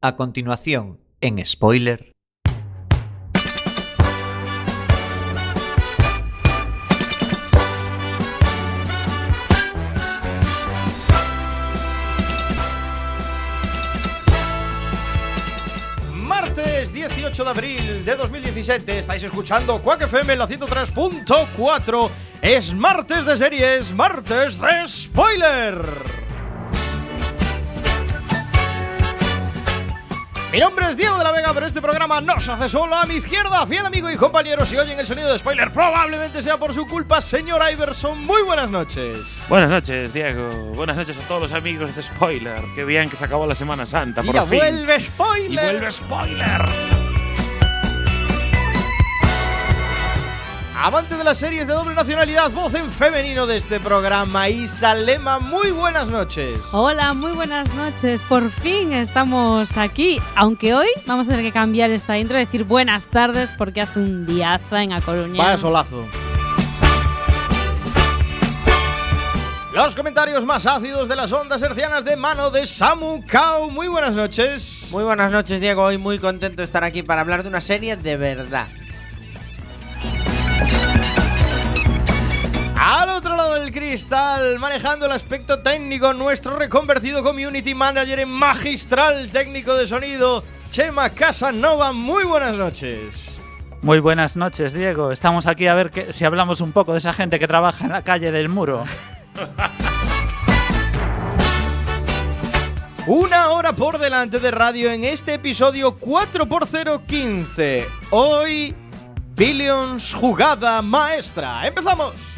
A continuación, en spoiler. Martes 18 de abril de 2017 estáis escuchando Quack FM en la 103.4. Es martes de series, martes de spoiler. Mi nombre es Diego de la Vega, pero este programa no se hace solo a mi izquierda. Fiel amigo y compañero, si oyen el sonido de spoiler, probablemente sea por su culpa, señor Iverson. Muy buenas noches. Buenas noches, Diego. Buenas noches a todos los amigos de Spoiler. Qué bien que se acabó la Semana Santa, por y ya fin. vuelve spoiler. Y vuelve Spoiler. Amante de las series de doble nacionalidad, voz en femenino de este programa, Isa Lema, muy buenas noches. Hola, muy buenas noches. Por fin estamos aquí. Aunque hoy vamos a tener que cambiar esta intro y decir buenas tardes porque hace un diaza en A Coruña. Vaya solazo. Los comentarios más ácidos de las ondas hercianas de mano de Samu Kao. Muy buenas noches. Muy buenas noches, Diego. Hoy muy contento de estar aquí para hablar de una serie de verdad. Al otro lado del cristal, manejando el aspecto técnico, nuestro reconvertido community manager en magistral técnico de sonido, Chema Casanova. Muy buenas noches. Muy buenas noches, Diego. Estamos aquí a ver que, si hablamos un poco de esa gente que trabaja en la calle del muro. Una hora por delante de radio en este episodio 4x015. Hoy, Billions jugada maestra. ¡Empezamos!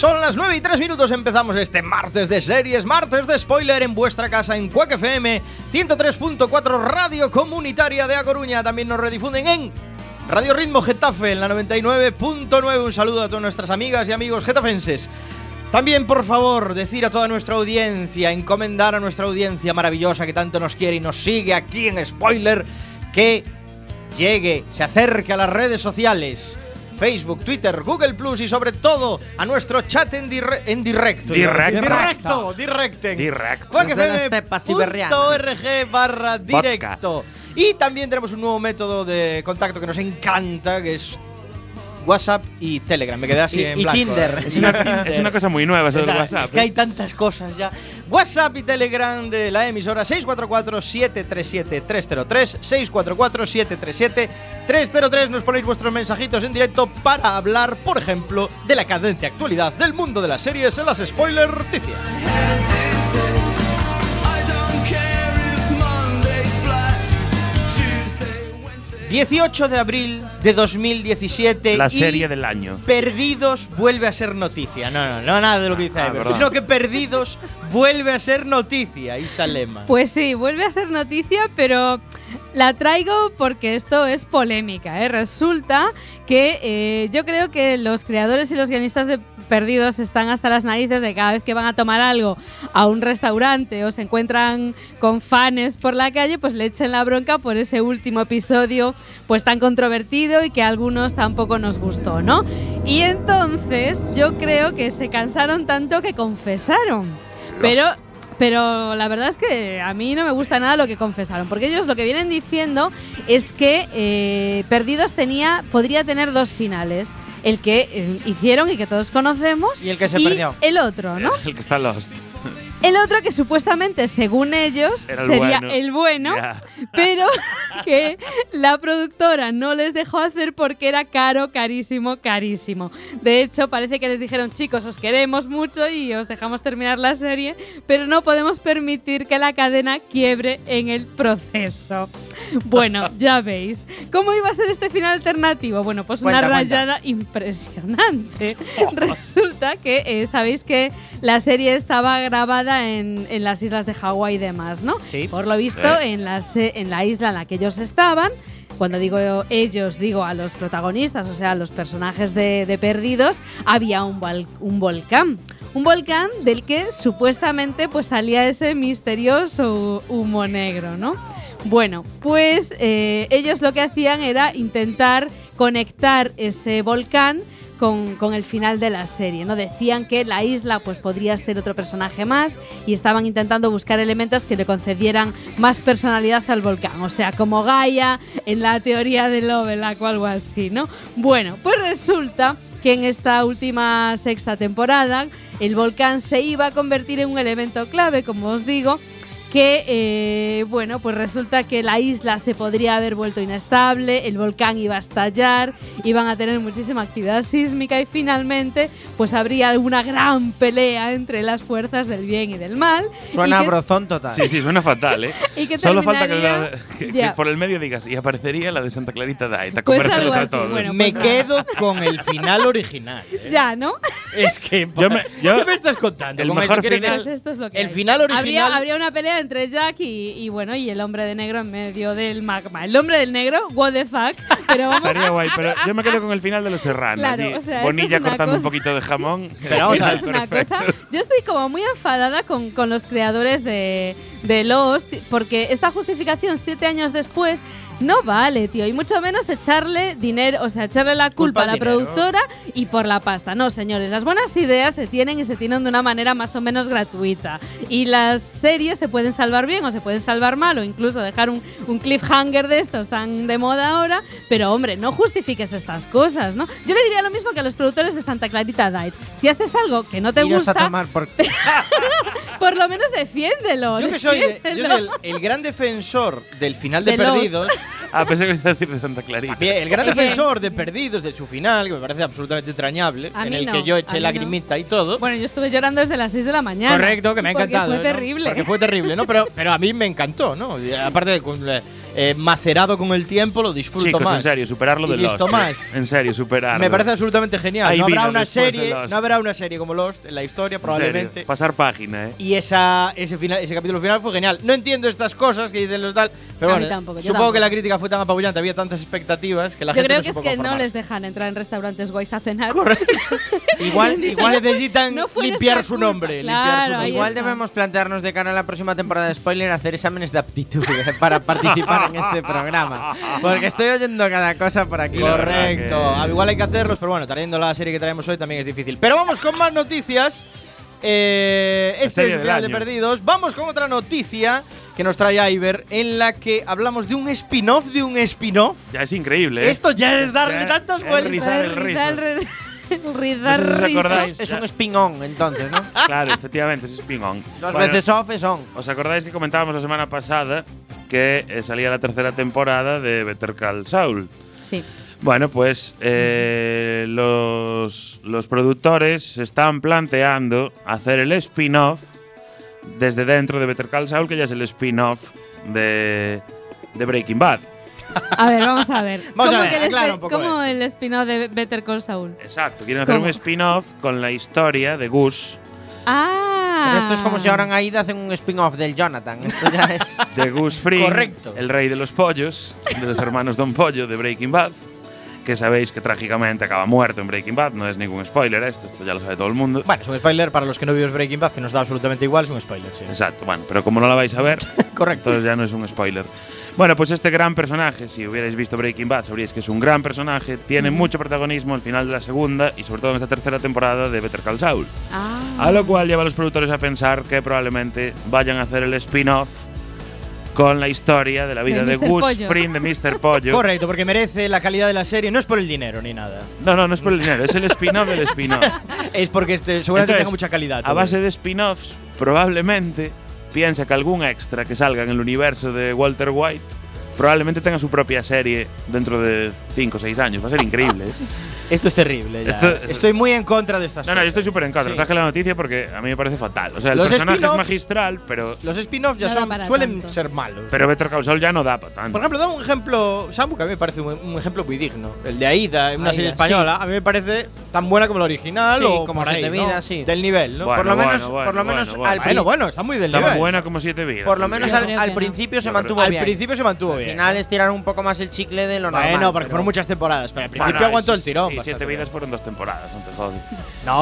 Son las 9 y 3 minutos, empezamos este martes de series, martes de spoiler en vuestra casa en Quack FM 103.4 Radio Comunitaria de A Coruña. También nos redifunden en Radio Ritmo Getafe en la 99.9. Un saludo a todas nuestras amigas y amigos getafenses. También, por favor, decir a toda nuestra audiencia, encomendar a nuestra audiencia maravillosa que tanto nos quiere y nos sigue aquí en Spoiler, que llegue, se acerque a las redes sociales. Facebook, Twitter, Google Plus y sobre todo a nuestro chat en, dirre- en directo. Directo. Directo. Directo. Siberiana. org barra directo. Y también tenemos un nuevo método de contacto que nos encanta, que es WhatsApp y Telegram. Me quedé así Y- en y blanco. Tinder. Es una, es una cosa muy nueva eso del WhatsApp. es que hay ¿eh? tantas cosas ya. WhatsApp y Telegram de la emisora 644-737-303. 644-737-303. Nos ponéis vuestros mensajitos en directo para hablar, por ejemplo, de la cadente actualidad del mundo de las series en las spoiler noticias. 18 de abril de 2017. La y serie del año. Perdidos vuelve a ser noticia. No, no, no nada de lo que dice Ah, perdón. sino que Perdidos vuelve a ser noticia. Isa Lema. Pues sí, vuelve a ser noticia, pero la traigo porque esto es polémica. ¿eh? Resulta que eh, yo creo que los creadores y los guionistas de Perdidos están hasta las narices de cada vez que van a tomar algo a un restaurante o se encuentran con fans por la calle, pues le echen la bronca por ese último episodio pues tan controvertido y que a algunos tampoco nos gustó, ¿no? Y entonces yo creo que se cansaron tanto que confesaron. Pero pero la verdad es que a mí no me gusta nada lo que confesaron, porque ellos lo que vienen diciendo es que eh, Perdidos tenía, podría tener dos finales. El que eh, hicieron y que todos conocemos. Y el que se perdió. El otro, ¿no? El que está lost. El otro que supuestamente, según ellos, el sería bueno. el bueno, pero que la productora no les dejó hacer porque era caro, carísimo, carísimo. De hecho, parece que les dijeron, chicos, os queremos mucho y os dejamos terminar la serie, pero no podemos permitir que la cadena quiebre en el proceso. Bueno, ya veis. ¿Cómo iba a ser este final alternativo? Bueno, pues una cuenta. rayada impresionante. Resulta que eh, sabéis que la serie estaba grabada en, en las islas de Hawái y demás, ¿no? Sí. Por lo visto, en, la, se- en la isla en la que ellos estaban, cuando digo ellos, digo a los protagonistas, o sea, a los personajes de, de Perdidos, había un volcán. Un volcán del que supuestamente pues salía ese misterioso humo negro, ¿no? Bueno, pues eh, ellos lo que hacían era intentar conectar ese volcán con, el final de la serie, ¿no? Decían que la isla pues podría ser otro personaje más y estaban intentando buscar elementos que le concedieran más personalidad al volcán, o sea, como Gaia en la teoría de Lovelock o algo así, ¿no? Bueno, pues resulta que en esta última sexta temporada el volcán se iba a convertir en un elemento clave, como os digo, que eh, bueno, pues resulta que la isla se podría haber vuelto inestable, el volcán iba a estallar, iban a tener muchísima actividad sísmica y finalmente pues habría una gran pelea entre las fuerzas del bien y del mal. Suena a brozón total. Sí, sí, suena fatal, ¿eh? Y que Solo falta que, la- que- que por el medio digas y aparecería la de Santa Clarita Diet a Pues comérselos a todos. bueno, Me pues nada. quedo con el final original. ¿eh? Ya, ¿no? Es que. Yo me- yo- ¿Qué me estás contando? el mejor final- Pues esto es lo que El hay. final original. Habría, habría una pelea entre Jack y, y, bueno y el hombre de negro en medio del magma. El hombre del negro, what the fuck. Pero vamos Estaría guay, pero yo me quedo con el final de Los Serranos. Claro, allí, o sea, esto Bonilla es cortando un poquito de jamón. Pero vamos Esto a ver, es una Perfecto. cosa. Yo estoy como muy enfadada con, con los creadores de, de Lost, porque esta justificación siete años después no vale, tío. Y mucho menos echarle dinero, o sea, echarle la Culpa a la dinero. productora y por la pasta. No, señores, las buenas ideas se tienen y se tienen de una manera más o menos gratuita. Y las series se pueden salvar bien o se pueden salvar mal, o incluso dejar un, un cliffhanger de estos tan de moda ahora. Pero, hombre, no justifiques estas cosas, ¿no? Yo le diría lo mismo que a los productores de Santa Clarita Diet. Si haces algo que no te Iros gusta, a tomar por por lo menos defiéndelo. Yo que soy, yo el, el gran defensor del final de. Perdidos. Ah, pensé que a decir de Santa Clarita. Bien, el gran defensor de Perdidos, de su final, que me parece absolutamente entrañable, A en mí el no, que yo a eché mí lagrimita y todo. Bueno, yo estuve llorando desde las 6 de la mañana. Correcto, que me ha porque encantado. Fue ¿no? terrible. Porque fue terrible, ¿no? Pero, pero a mí me encantó, ¿no? Y aparte, de con, eh, eh, macerado con el tiempo, lo disfruto Chicos, más. en serio, superarlo Y de Lost. más. En serio, superarlo. Me parece absolutamente genial. No habrá una después de serie, Lost. no habrá una serie como Lost en la historia, En serio, probablemente. pasar página, ¿eh? Y esa, ese, final, ese capítulo final fue genial. No entiendo estas cosas que dicen los tal, pero A mí bueno, tampoco, yo supongo tampoco. que la crítica fue tan apabullante, había tantas expectativas que la Yo gente creo no que es supo que no conformar. les dejan entrar en restaurantes guays a cenar. Igual, igual "No fue- necesitan no fue limpiar su culpa". nombre. limpiar su Claro, nombre. Igual está. debemos plantearnos de cara a la próxima temporada de spoiler hacer exámenes de aptitud eh, para participar en este programa. Porque estoy oyendo cada cosa por aquí. verdad que- Correcto. Ah, Igual hay que hacerlos, pero bueno, trayendo la serie que traemos hoy también es difícil. Pero vamos con más noticias. Eh, este es el final de. Perdidos. Vamos con otra noticia que nos trae Iber, en la que hablamos de un spin-off de un spin-off. Ya es increíble, ¿eh? Esto ya es darle Ya tantas vueltas. rizar el ri- rizar No sé si os rizos. acordáis. Es un spin-on, entonces, ¿no? Claro, efectivamente, es spin-on. Dos Bueno, veces off es on. ¿Os acordáis que comentábamos la semana pasada que eh, salía la tercera temporada de Better Call Saul? Sí. Bueno, pues eh, los, los productores están planteando hacer el spin-off desde dentro de Better Call Saul, que ya es el spin-off de, de Breaking Bad. A ver, vamos a ver. Vamos a ¿Cómo ver, que el, un poco cómo esto. el spin-off de Better Call Saul? Exacto, quieren hacer ¿Cómo? un spin-off con la historia de Gus, Ah. Pero esto es como si ahora en Aida hacen un spin-off del Jonathan. Esto ya es. de Gus Fring, Correcto. el rey de los pollos, de los hermanos Don Pollo de Breaking Bad, que sabéis que trágicamente acaba muerto en Breaking Bad, no es ningún spoiler esto, esto ya lo sabe todo el mundo. Bueno, es un spoiler para los que no vimos Breaking Bad, que nos da absolutamente igual, es un spoiler, sí. Exacto, bueno, pero como no la vais a ver, Correcto. entonces ya no es un spoiler. Bueno, pues este gran personaje, si hubierais visto Breaking Bad, sabríais que es un gran personaje, tiene mucho protagonismo al final de la segunda y sobre todo en esta tercera temporada de Better Call Saul. Ah. A lo cual lleva a los productores a pensar que probablemente vayan a hacer el spin-off con la historia de la vida De. Gus. Fring de Mr. Pollo. Correcto, porque merece la calidad de la serie, no es por el dinero ni nada. No, no, no es por el dinero, es el spin-off del spin-off. Es porque este, seguramente Entonces, tenga mucha calidad. A base de spin-offs, probablemente piensa que algún extra que salga en el universo de Walter White probablemente tenga su propia serie dentro de 5 o 6 años. Va a ser increíble. ¿eh? Esto es terrible. ya. Esto- Estoy muy en contra de estas No, no, yo estoy súper en contra. Sí. Traje la noticia porque a mí me parece fatal. O sea, el Los personaje es spin-offs- magistral, pero, Los spin-offs ya No da son, suelen tanto. ser malos. pero Better Call Saul ya no da para tanto. Por ejemplo, dame un ejemplo, Samu, que a mí me parece un, un ejemplo muy digno. El de Aida, una Aida, serie sí. española, a mí me parece tan buena como la original Sí, o como ahí, Siete ¿no? Vidas, sí. Del nivel, ¿no? Bueno, por lo bueno, menos, bueno, por lo menos bueno, al, bueno. Bueno, bueno, está muy del Estaba nivel. buena como siete vidas. por lo menos al, al principio se mantuvo Al bien. principio se mantuvo Al bien. Final estiraron un poco más el chicle de lo normal. Bueno, porque pero- fueron muchas temporadas, pero al principio Bueno, aguantó sí, el tirón. Sí, siete vidas fueron dos temporadas, no.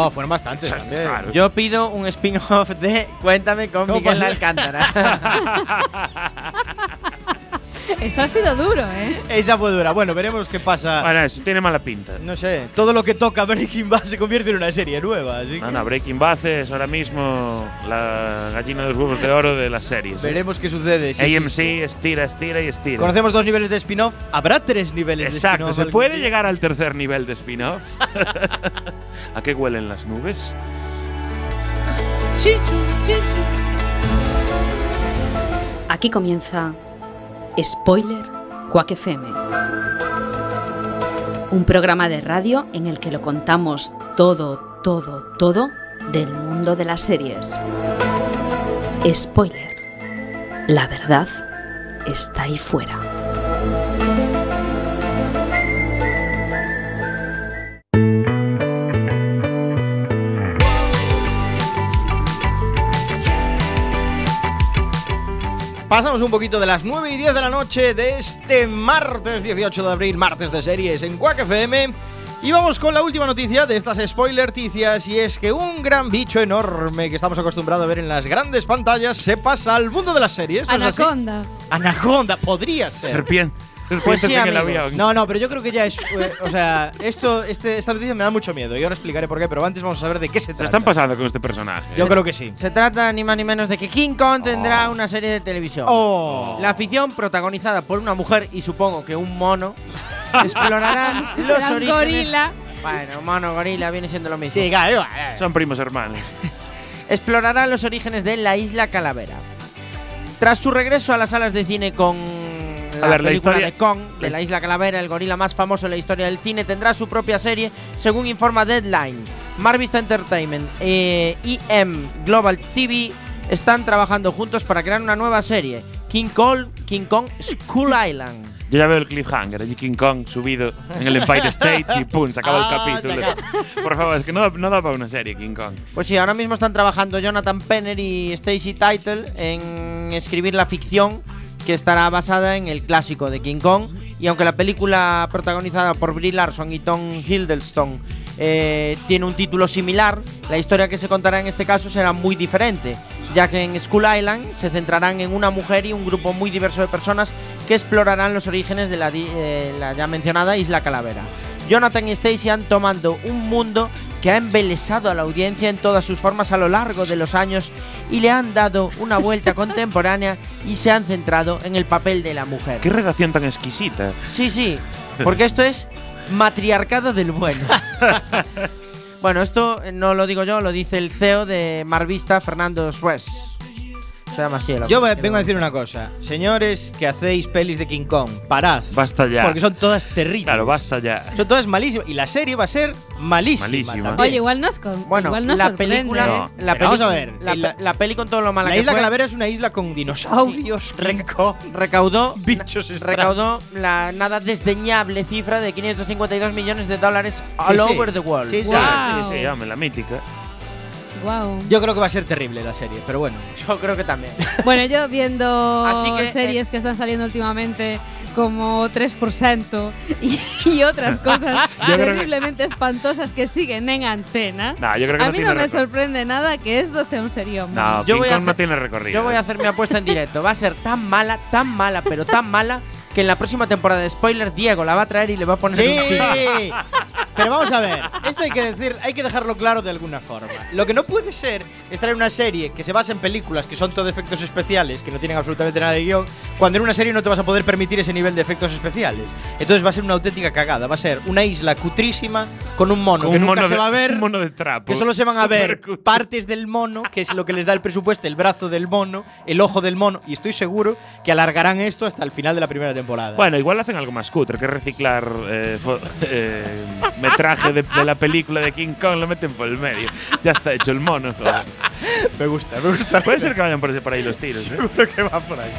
No, fueron bastantes también. Claro. Yo pido un spin-off de Cuéntame con ¿Cómo Miguel? Alcántara. Eso ha sido duro, ¿eh? Esa fue dura. Bueno, veremos qué pasa. Bueno, eso tiene mala pinta. No sé, todo lo que toca Breaking Bad se convierte en una serie nueva, así que No, no, Breaking Bad es ahora mismo la gallina de los huevos de oro de las series. ¿eh? veremos qué sucede. Sí, AMC sí. estira, estira y estira. Conocemos dos niveles de spin-off. ¿Habrá tres niveles Exacto, de ¿se spin-off? puede llegar al tercer nivel de spin-off? ¿A qué huelen las nubes? Aquí comienza Spoiler Quack FM. Un programa de radio en el que lo contamos todo, todo, todo del mundo de las series. Spoiler. La verdad está ahí fuera. Pasamos un poquito de las 9 y 10 de la noche de este martes 18 de abril, martes de series en Quack FM. Y vamos con la última noticia de estas spoiler-ticias y es que un gran bicho enorme que estamos acostumbrados a ver en las grandes pantallas se pasa al mundo de las series. Anaconda. Anaconda, podría ser. Serpiente. Pues sí, en el avión. No, no, pero yo creo que ya es. eh, o sea, esto, este, esta noticia me da mucho miedo y ahora explicaré por qué, pero antes vamos a saber de qué se Se trata. están pasando con este personaje. Yo creo que sí. Se trata ni más ni menos de que King Kong tendrá una serie de televisión. Oh. La ficción, protagonizada por una mujer y supongo que un mono, explorará los orígenes. gorila. Bueno, mono, gorila viene siendo lo mismo. Sí, claro, eh. Son primos hermanos. explorará los orígenes de la isla Calavera. Tras su regreso a las salas de cine con la A ver, la película historia- de Kong, de la la isla Calavera, el gorila más famoso en la historia del cine, tendrá su propia serie, según informa Deadline. Marvista Entertainment e IM Global TV están trabajando juntos para crear una nueva serie, King Kong, King Kong School Island. Yo ya veo el cliffhanger, allí King Kong subido en el Empire State y pum, se acaba Ah, el capítulo. Por favor, es que no, no da para una serie King Kong. Pues sí, ahora mismo están trabajando Jonathan Penner y Stacy Title en escribir la ficción que estará basada en el clásico de King Kong. Y aunque la película protagonizada por Brie Larson y Tom Hiddleston eh, tiene un título similar, la historia que se contará en este caso será muy diferente, ya que en Skull Island se centrarán en una mujer y un grupo muy diverso de personas que explorarán los orígenes de la, eh, la ya mencionada Isla Calavera. Jonathan y Stacy han tomado un mundo que ha embelesado a la audiencia en todas sus formas a lo largo de los años y le han dado una vuelta contemporánea y se han centrado en el papel de la mujer. Qué redacción tan exquisita. Sí, sí, porque esto es matriarcado del bueno. bueno, esto no lo digo yo, lo dice el CEO de Marvista, Fernando Suez. Se llama así el Yo vengo a decir una cosa. Señores que hacéis pelis de King Kong, parad. Basta ya. Porque son todas terribles. Claro, basta ya. Son todas malísimas. Y la serie va a ser malísima. Malísima. también. Oye, igual nos, con, Bueno, igual nos la sorprende, película, No. la Pero vamos peli- a ver, la, la- la peli con todo lo mala La que isla fue, Calavera es una isla con dinosaurios, Kong, recaudó bichos extraños. recaudó la nada desdeñable cifra de 552 millones de dólares all Sí, sí. over the world. Sí, sí. Guau. Sí, sí, hombre, la mítica. Guau. Yo creo que va a ser terrible la serie, pero bueno. Yo creo que también. Bueno, yo viendo Así que, eh, series que están saliendo últimamente como 3% y, y otras cosas creo que- terriblemente espantosas que siguen en antena, Nah, yo creo que a no mí no me sorprende nada que esto sea un serión. No, Yo voy a Kong no hacer- tiene recorrido. Yo voy a hacer mi apuesta en directo. Va a ser tan mala, tan mala, pero tan mala que en la próxima temporada de spoiler Diego la va a traer y le va a poner Sí. un. Pero vamos a ver, esto hay que decir, hay que dejarlo claro de alguna forma. Lo que no puede ser es traer una serie que se basa en películas que son todo efectos especiales, que no tienen absolutamente nada de guion, cuando en una serie no te vas a poder permitir ese nivel de efectos especiales. Entonces va a ser una auténtica cagada, va a ser una isla cutrísima con un mono Con que un nunca mono se va a ver. un mono de trapo. Que solo se van a ver Supercutre. partes del mono, que es lo que les da el presupuesto, el brazo del mono, el ojo del mono, y estoy seguro que alargarán esto hasta el final de la primera temporada. Bueno, igual hacen algo más cutre, que reciclar eh, eh, metraje de, de la película de King Kong, lo meten por el medio. Ya está hecho el mono. joder. me gusta, me gusta. Puede ser que vayan por, ahí los tiros. ¿eh? Seguro que va por ahí.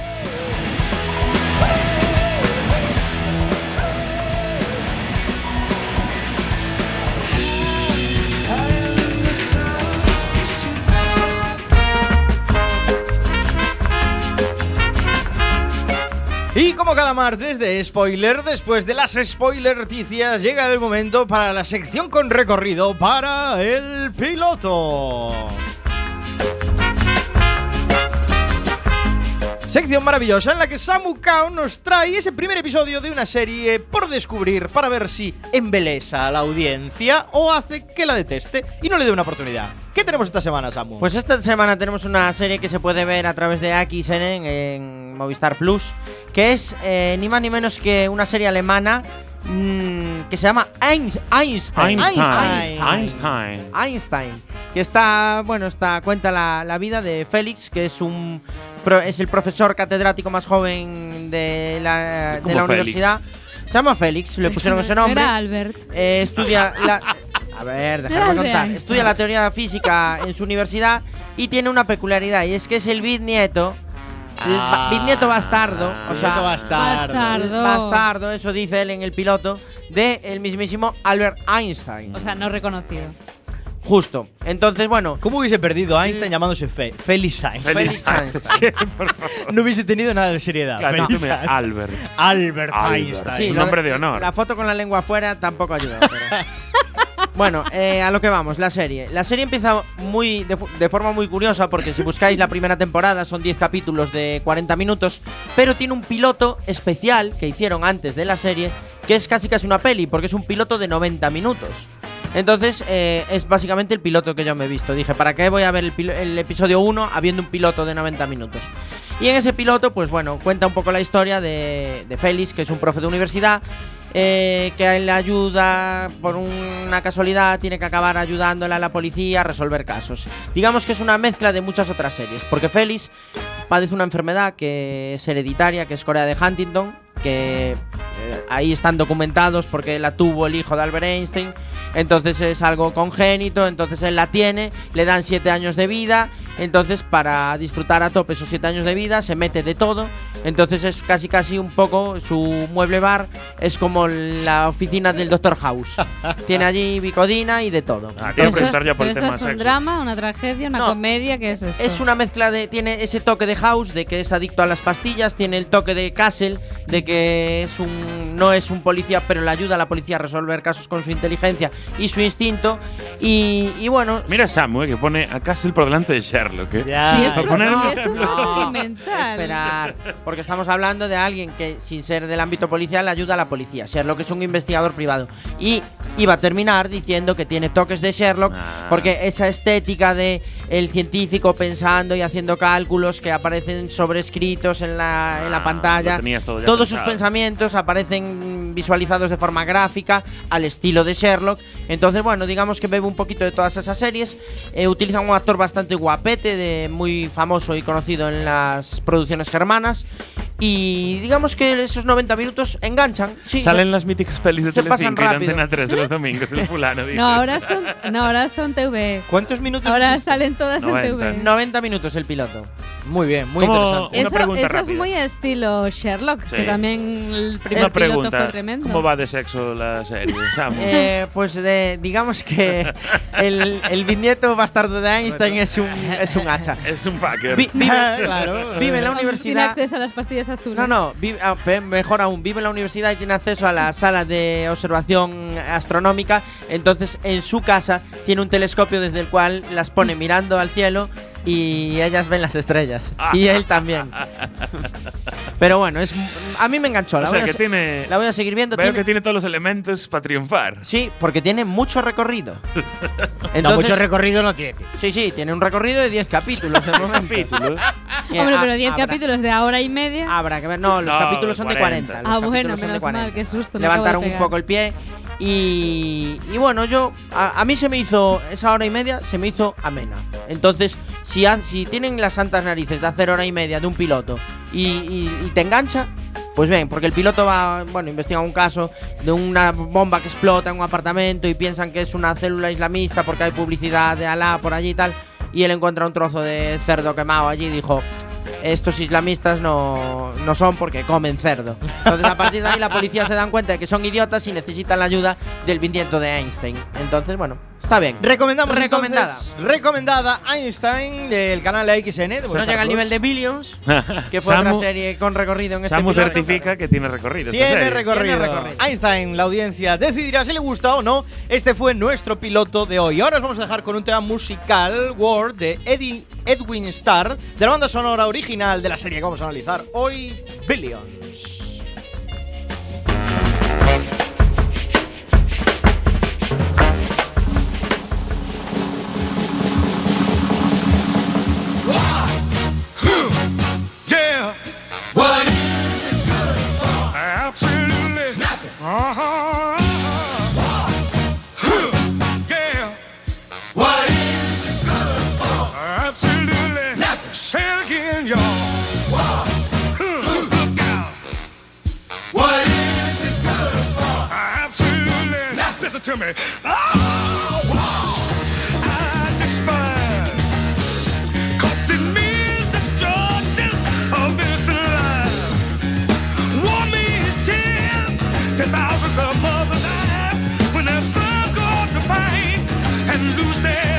Y como cada martes de spoiler, después de las spoiler noticias, llega el momento para la sección con recorrido para el piloto. Sección maravillosa en la que Samu Kao nos trae ese primer episodio de una serie por descubrir para ver si embelesa a la audiencia o hace que la deteste y no le dé una oportunidad. ¿Qué tenemos esta semana, Samu? Pues esta semana tenemos una serie que se puede ver a través de AXN en Movistar Plus, que es eh, ni más ni menos que una serie alemana mm, que se llama Einstein. Einstein. Einstein. Einstein. Einstein, que está, bueno, está cuenta la, la vida de Félix, que es un es el profesor catedrático más joven de la, universidad. Se llama Félix, le pusieron ese nombre. Era Albert. Eh, estudia la. A ver, déjame de contar. Einstein. Estudia la teoría física en su universidad y tiene una peculiaridad y es que es el bisnieto. el Ah, bisnieto bastardo. O sea, Bisnieto bastardo. Bastardo. bastardo, eso dice él en el piloto, de el mismísimo Albert Einstein. O sea, no reconocido. Justo. Entonces, bueno. ¿Cómo hubiese perdido a Einstein llamándose Fe Félix Einstein? Por favor. No hubiese tenido nada de seriedad. Claro, Félix Einstein. Albert. Albert, Albert. Einstein. Sí, un nombre de honor. La foto con la lengua afuera tampoco ayuda. pero- bueno, eh, a lo que vamos, la serie. La serie empieza muy de, de forma muy curiosa porque si buscáis la primera temporada son 10 capítulos de 40 minutos, pero tiene un piloto especial que hicieron antes de la serie que es casi casi una peli porque es un piloto de 90 minutos. Entonces, eh, es básicamente el piloto que yo me he visto. Dije, ¿para qué voy a ver el, el episodio 1 habiendo un piloto de 90 minutos? Y en ese piloto, pues bueno, cuenta un poco la historia de, de Félix, que es un profe de universidad, eh, que él ayuda, por una casualidad, tiene que acabar ayudándole a la policía a resolver casos. Digamos que es una mezcla de muchas otras series, porque Félix padece una enfermedad que es hereditaria, que es Corea de Huntington, que eh, ahí están documentados porque la tuvo el hijo de Albert Einstein, entonces es algo congénito, entonces él la tiene, le dan siete años de vida, entonces para disfrutar a tope esos siete años de vida se mete de todo, entonces es casi casi un poco su mueble bar, es como la oficina del Doctor House, tiene allí bicodina y de todo. Ah, tiene que ya por pero el esto tema es un sexo. drama, una tragedia, una No. comedia, ¿qué es esto? Es una mezcla de. Tiene ese toque de House, de que es adicto a las pastillas. Tiene el toque de Castle, de que es un. No es un policía, pero le ayuda a la policía a resolver casos con su inteligencia y su instinto. Y, y bueno. Mira Samu, eh, que pone a Castle por delante de Sherlock. ¿eh? Ya. Sí, es es un sentimental. Esperar. Porque estamos hablando de alguien que, sin ser del ámbito policial, ayuda a la policía. Sherlock es un investigador privado. Y iba a terminar diciendo que tiene toques de Sherlock, Ah. porque esa estética de el científico pensando y haciendo cálculos que aparecen sobrescritos en la, en la Ah, pantalla. todo Todos sus pensado. pensamientos aparecen visualizados de forma gráfica, al estilo de Sherlock. Entonces, bueno, digamos que bebe un poquito de todas esas series. Eh, utiliza un actor bastante guapete, de, muy famoso y conocido en las producciones germanas. Y digamos que esos 90 minutos enganchan. Sí, Salen las míticas pelis de se pasan Telecinco y de rápido. Antena 3 de los domingos, el fulano. dices. No, ahora son, no, ahora son TV. ¿Cuántos minutos? Ahora salen todas en 90. TV. 90 minutos el piloto. Muy bien, muy ¿Cómo- interesante. Una Eso, eso es muy estilo Sherlock, Sí. que también el primer Una piloto pregunta. fue tremendo. ¿Cómo va de sexo la serie, Samu? Eh, pues de- digamos que el, el bisnieto bastardo de Einstein es un, es un hacha. es un fucker. Vi- vive, claro. vive en la Tiene universidad. acceso a las pastillas azules. No, no, vive- ah, mejor aún, vive en la universidad y tiene acceso a la sala de observación astronómica. Entonces, en su casa tiene un telescopio desde el cual las pone mirando al cielo y ellas ven las estrellas. Y él también. Pero bueno, es a mí me enganchó. La, O sea, voy, a que tiene. la voy a seguir viendo. Veo Tiene- que tiene todos los elementos para triunfar. Sí, porque tiene mucho recorrido. No, mucho recorrido no tiene. Sí, sí, tiene un recorrido de 10 capítulos de momento. Capítulo. Y, Hombre, pero 10 habrá- capítulos de hora y media. Habrá que ver. No, los No, capítulos son de 40. 40. los ah, bueno, capítulos menos 40. mal, qué susto. Levantaron un poco el pie. Y, y bueno, yo. A, a mí se me hizo. Esa hora y media se me hizo amena. Entonces, si, han- si tienen las santas narices de hacer hora y media de un piloto y, te engancha. Pues bien, porque el piloto va, bueno, investiga un caso de una bomba que explota en un apartamento y piensan que es una célula islamista porque hay publicidad de Alá por allí y tal. Y él encuentra un trozo de cerdo quemado allí y dijo, estos islamistas no, no son porque comen cerdo. Entonces a partir de ahí la policía se dan cuenta de que son idiotas y necesitan la ayuda del bisnieto de Einstein. Entonces, bueno, está bien. Recomendamos Recomendada. entonces, recomendada Einstein del canal AXN. de no llega al nivel de Billions, que fue otra Samu- serie con recorrido en este Samu piloto, certifica que tiene recorrido. esta Tiene serie. recorrido. Tiene recorrido. Einstein, la audiencia decidirá si le gusta o no. Este fue nuestro piloto de hoy. Ahora os vamos a dejar con un tema musical, Word, de Eddie, Edwin Starr, de la banda sonora original de la serie que vamos a analizar hoy, Billions. Listen to me. Oh, I despise Cause it means destruction of innocent lives. War means tears to thousands of mothers die when their sons go out to fight and lose their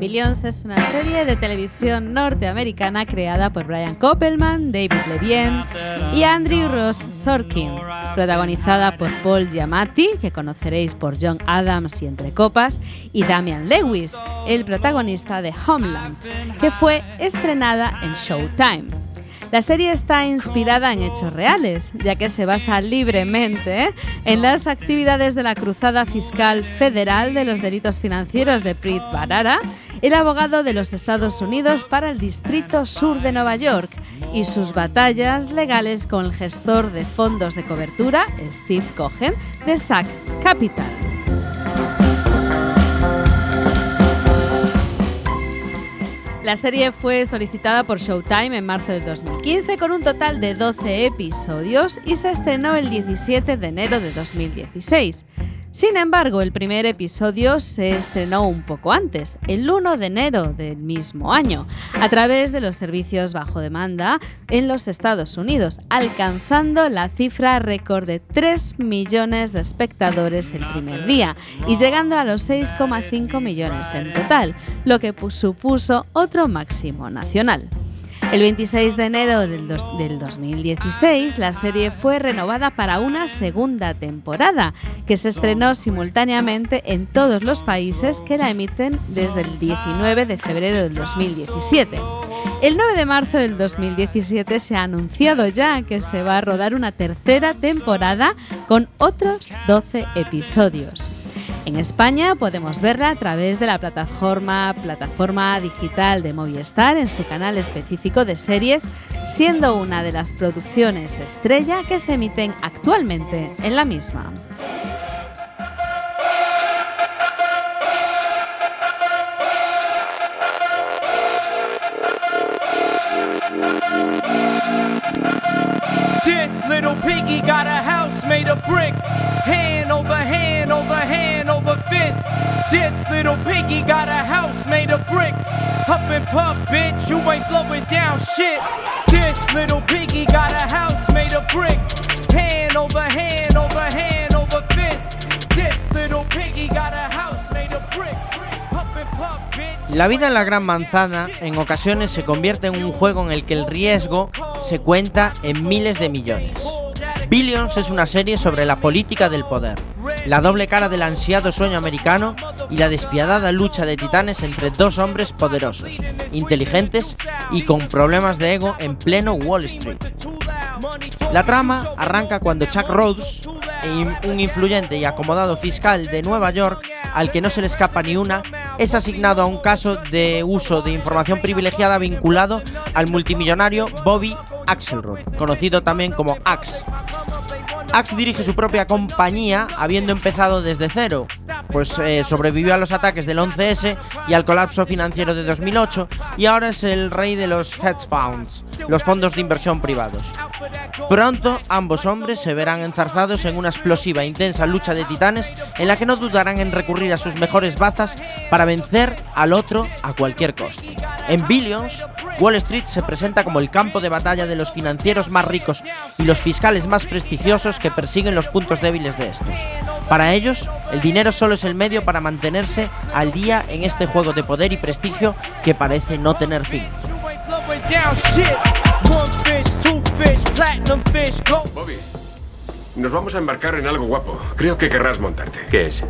Billions es una serie de televisión norteamericana creada por Brian Koppelman, David Levien y Andrew Ross Sorkin, protagonizada por Paul Giamatti, que conoceréis por John Adams y Entre Copas, y Damian Lewis, el protagonista de Homeland, que fue estrenada en Showtime. La serie está inspirada en hechos reales, ya que se basa libremente en las actividades de la Cruzada Fiscal Federal de los Delitos Financieros de Preet Bharara, el abogado de los Estados Unidos para el Distrito Sur de Nueva York, y sus batallas legales con el gestor de fondos de cobertura, Steve Cohen, de SAC Capital. La serie fue solicitada por Showtime en marzo de 2015 con un total de 12 episodios y se estrenó el 17 de enero de 2016. Sin embargo, el primer episodio se estrenó un poco antes, el 1 de enero del mismo año, a través de los servicios bajo demanda en los Estados Unidos, alcanzando la cifra récord de 3 millones de espectadores el primer día y llegando a los 6,5 millones en total, lo que pu- supuso otro máximo nacional. El 26 de enero del, dos- del 2016, la serie fue renovada para una segunda temporada, que se estrenó simultáneamente en todos los países que la emiten desde el 19 de febrero del 2017. El 9 de marzo del 2017 se ha anunciado ya que se va a rodar una tercera temporada con otros 12 episodios. En España podemos verla a través de la plataforma, plataforma digital de Movistar en su canal específico de series, siendo una de las producciones estrella que se emiten actualmente en la misma. Little piggy got a house made of bricks. Hand over hand over hand over fist. This little piggy got a house made of bricks. Up and puff, bitch, you ain't blowing down shit. This little piggy got a house made of bricks. Hand over hand over hand over fist. This little piggy got a La vida en la Gran Manzana en ocasiones se convierte en un juego en el que el riesgo se cuenta en miles de millones. Billions es una serie sobre la política del poder, la doble cara del ansiado sueño americano y la despiadada lucha de titanes entre dos hombres poderosos, inteligentes y con problemas de ego en pleno Wall Street. La trama arranca cuando Chuck Rhodes, un influyente y acomodado fiscal de Nueva York, al que no se le escapa ni una, es asignado a un caso de uso de información privilegiada vinculado al multimillonario Bobby Axelrod, conocido también como Axe. Axe dirige su propia compañía habiendo empezado desde cero, pues eh, sobrevivió a los ataques del 11S y al colapso financiero de 2008 y ahora es el rey de los hedge funds, los fondos de inversión privados. Pronto ambos hombres se verán enzarzados en una explosiva e intensa lucha de titanes en la que no dudarán en recurrir a sus mejores bazas para vencer al otro a cualquier costo. En Billions, Wall Street se presenta como el campo de batalla de los financieros más ricos y los fiscales más prestigiosos que persiguen los puntos débiles de estos. Para ellos, el dinero solo es el medio para mantenerse al día en este juego de poder y prestigio que parece no tener fin. Bobby, nos vamos a embarcar en algo guapo. Creo que querrás montarte. ¿Qué es?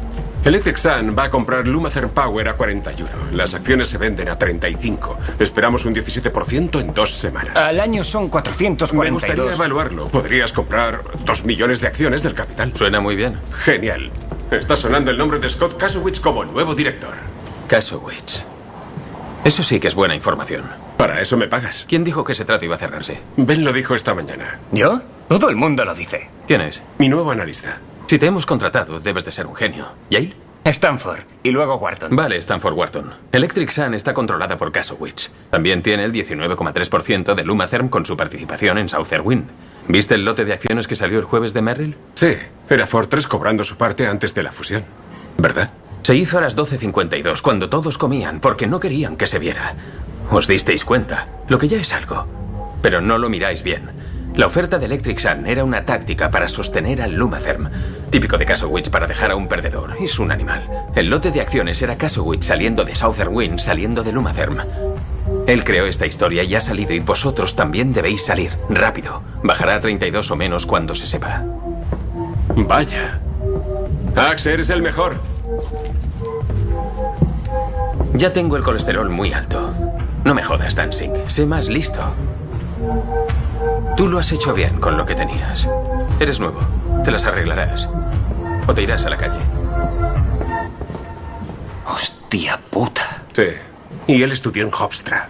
Electric Sun va a comprar Lumatherm Power a 41. Las acciones se venden a 35. Esperamos un 17% en dos semanas. Al año son Me 442. gustaría evaluarlo. Podrías comprar dos millones de acciones del capital. Suena muy bien. Genial. Está sonando el nombre de Scott Kasowitz como nuevo director. Kasowitz. Eso sí que es buena información. Para eso me pagas. ¿Quién dijo que ese trato iba a cerrarse? Ben lo dijo esta mañana. ¿Yo? Todo el mundo lo dice. ¿Quién es? Mi nuevo analista. Si te hemos contratado, debes de ser un genio. ¿Yale? Stanford. Y luego Wharton. Vale, Stanford Wharton. Electric Sun está controlada por Kasowitz. También tiene el 19,3% de Lumatherm con su participación en Southern Wind. ¿Viste el lote de acciones que salió el jueves de Merrill? Sí, era Fortress cobrando su parte antes de la fusión. ¿Verdad? Se hizo a las 12.52, cuando todos comían, porque no querían que se viera. Os disteis cuenta, lo que ya es algo. Pero no lo miráis bien. La oferta de Electric Sun era una táctica para sostener al Lumatherm, típico de Kasowitz para dejar a un perdedor. Es un animal. El lote de acciones era Kasowitz saliendo de Southern Wind, saliendo de Lumatherm. Él creó esta historia y ha salido y vosotros también debéis salir. Rápido. Bajará a 32 o menos cuando se sepa. Vaya. Axe, eres el mejor. Ya tengo el colesterol muy alto. No me jodas, Dancing. Sé más listo. Tú lo has hecho bien con lo que tenías. Eres nuevo. Te las arreglarás. O te irás a la calle. Hostia puta. Sí. Y él estudió en Hofstra.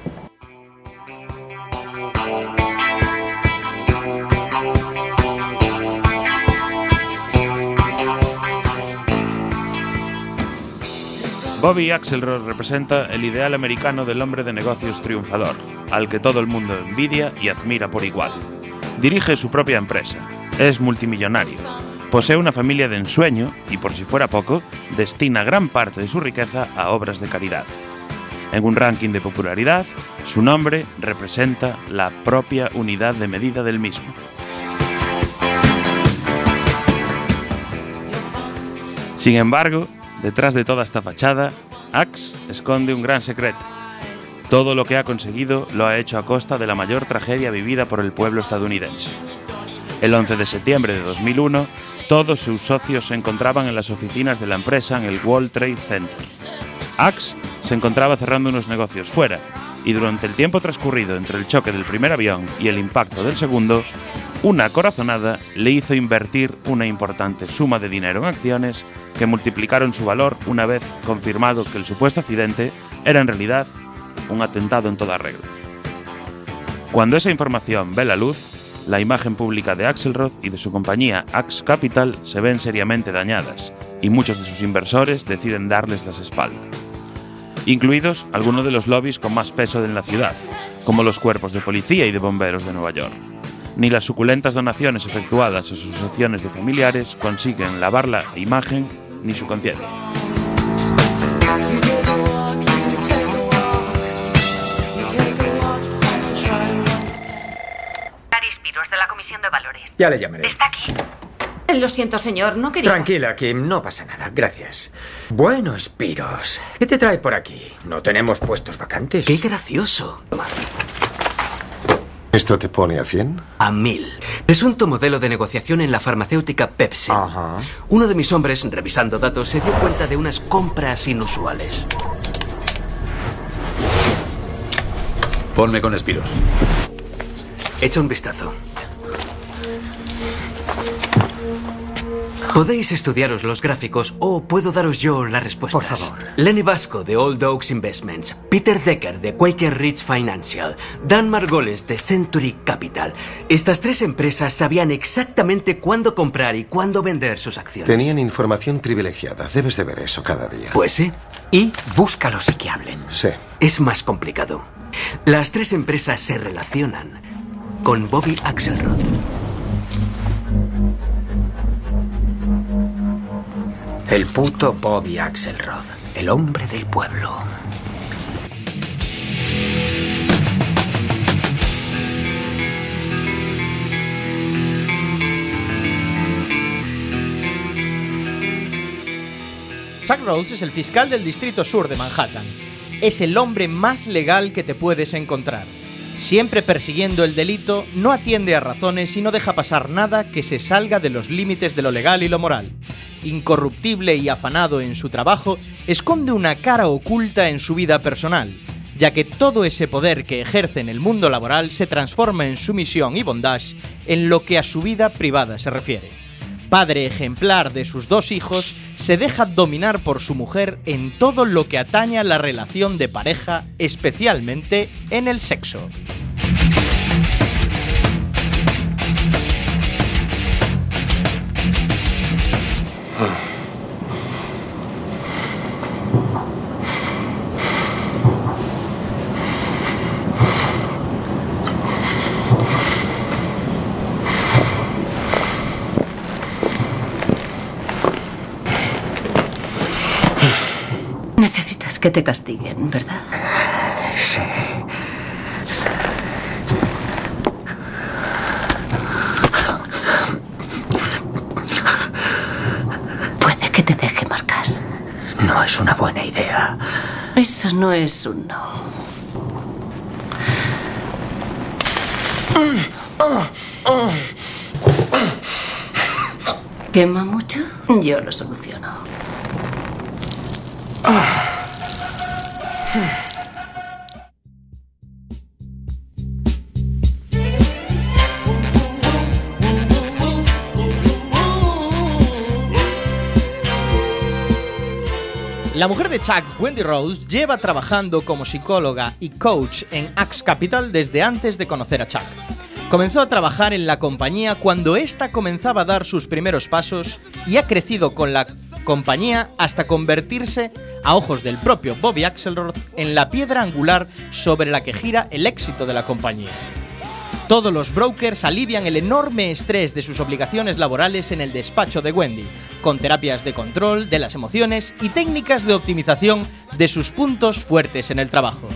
Bobby Axelrod representa el ideal americano del hombre de negocios triunfador, al que todo el mundo envidia y admira por igual. Dirige su propia empresa, es multimillonario, posee una familia de ensueño y, por si fuera poco, destina gran parte de su riqueza a obras de caridad. En un ranking de popularidad, su nombre representa la propia unidad de medida del mismo. Sin embargo, detrás de toda esta fachada, Axe esconde un gran secreto. Todo lo que ha conseguido lo ha hecho a costa de la mayor tragedia vivida por el pueblo estadounidense. El 11 de septiembre de 2001, todos sus socios se encontraban en las oficinas de la empresa en el World Trade Center. Axe se encontraba cerrando unos negocios fuera, y durante el tiempo transcurrido entre el choque del primer avión y el impacto del segundo, una corazonada le hizo invertir una importante suma de dinero en acciones que multiplicaron su valor una vez confirmado que el supuesto accidente era en realidad un atentado en toda regla. Cuando esa información ve la luz, la imagen pública de Axelrod y de su compañía Axe Capital se ven seriamente dañadas y muchos de sus inversores deciden darles las espaldas. Incluidos algunos de los lobbies con más peso en la ciudad, como los cuerpos de policía y de bomberos de Nueva York. Ni las suculentas donaciones efectuadas a sus asociaciones de familiares consiguen lavar la imagen ni su conciencia. Spiros de la Comisión de Valores. Ya le llamaré. ¿Está aquí? Lo siento, señor, no quería. Tranquila, Kim, no pasa nada. Gracias. Bueno, Spiros, ¿qué te trae por aquí? ¿No tenemos puestos vacantes? Qué gracioso. ¿Esto te pone a 100? A mil. Presunto modelo de negociación en la farmacéutica Pepsi. Uno de mis hombres, revisando datos, se dio cuenta de unas compras inusuales. Ponme con Espiros. Echa un vistazo. Podéis estudiaros los gráficos o puedo daros yo las respuestas. Por favor. Lenny Vasco de Old Oaks Investments, Peter Decker de Quaker Ridge Financial, Dan Margoles de Century Capital. Estas tres empresas sabían exactamente cuándo comprar y cuándo vender sus acciones. Tenían información privilegiada. Debes de ver eso cada día. Pues sí. Y búscalos y que hablen. Sí. Es más complicado. Las tres empresas se relacionan con Bobby Axelrod. El puto Bobby Axelrod, el hombre del pueblo. Chuck Rhodes es el fiscal del Distrito Sur de Manhattan. Es el hombre más legal que te puedes encontrar. Siempre persiguiendo el delito, no atiende a razones y no deja pasar nada que se salga de los límites de lo legal y lo moral. Incorruptible y afanado en su trabajo, esconde una cara oculta en su vida personal, ya que todo ese poder que ejerce en el mundo laboral se transforma en sumisión y bondage en lo que a su vida privada se refiere. Padre ejemplar de sus dos hijos, se deja dominar por su mujer en todo lo que atañe a la relación de pareja, especialmente en el sexo. Necesitas que te castiguen, ¿verdad? Sí. no es una buena idea. Eso no es un no. ¿Quema mucho? Yo lo soluciono. La mujer de Chuck, Wendy Rose, lleva trabajando como psicóloga y coach en Axe Capital desde antes de conocer a Chuck. Comenzó a trabajar en la compañía cuando ésta comenzaba a dar sus primeros pasos y ha crecido con la compañía hasta convertirse, a ojos del propio Bobby Axelrod, en la piedra angular sobre la que gira el éxito de la compañía. Todos los brokers alivian el enorme estrés de sus obligaciones laborales en el despacho de Wendy, con terapias de control de las emociones y técnicas de optimización de sus puntos fuertes en el trabajo.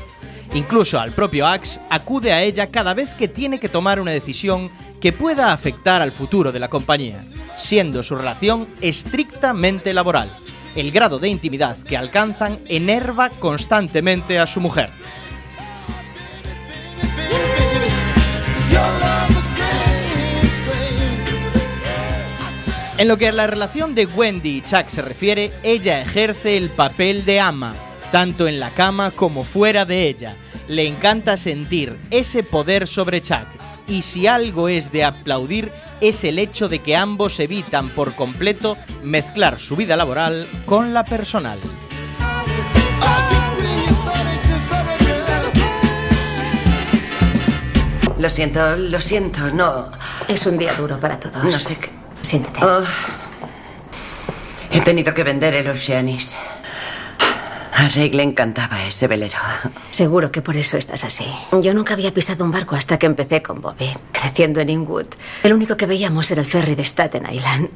Incluso al propio Axe acude a ella cada vez que tiene que tomar una decisión que pueda afectar al futuro de la compañía, siendo su relación estrictamente laboral. El grado de intimidad que alcanzan enerva constantemente a su mujer. En lo que a la relación de Wendy y Chuck se refiere, ella ejerce el papel de ama, tanto en la cama como fuera de ella. Le encanta sentir ese poder sobre Chuck, y si algo es de aplaudir es el hecho de que ambos evitan por completo mezclar su vida laboral con la personal. Lo siento, lo siento, no. Es un día duro para todos. No sé qué. Siéntate. he tenido que vender el Oceanis. A Rick le encantaba ese velero. Seguro que por eso estás así. Yo nunca había pisado un barco hasta que empecé con Bobby, creciendo en Inwood. El único que veíamos era el ferry de Staten Island.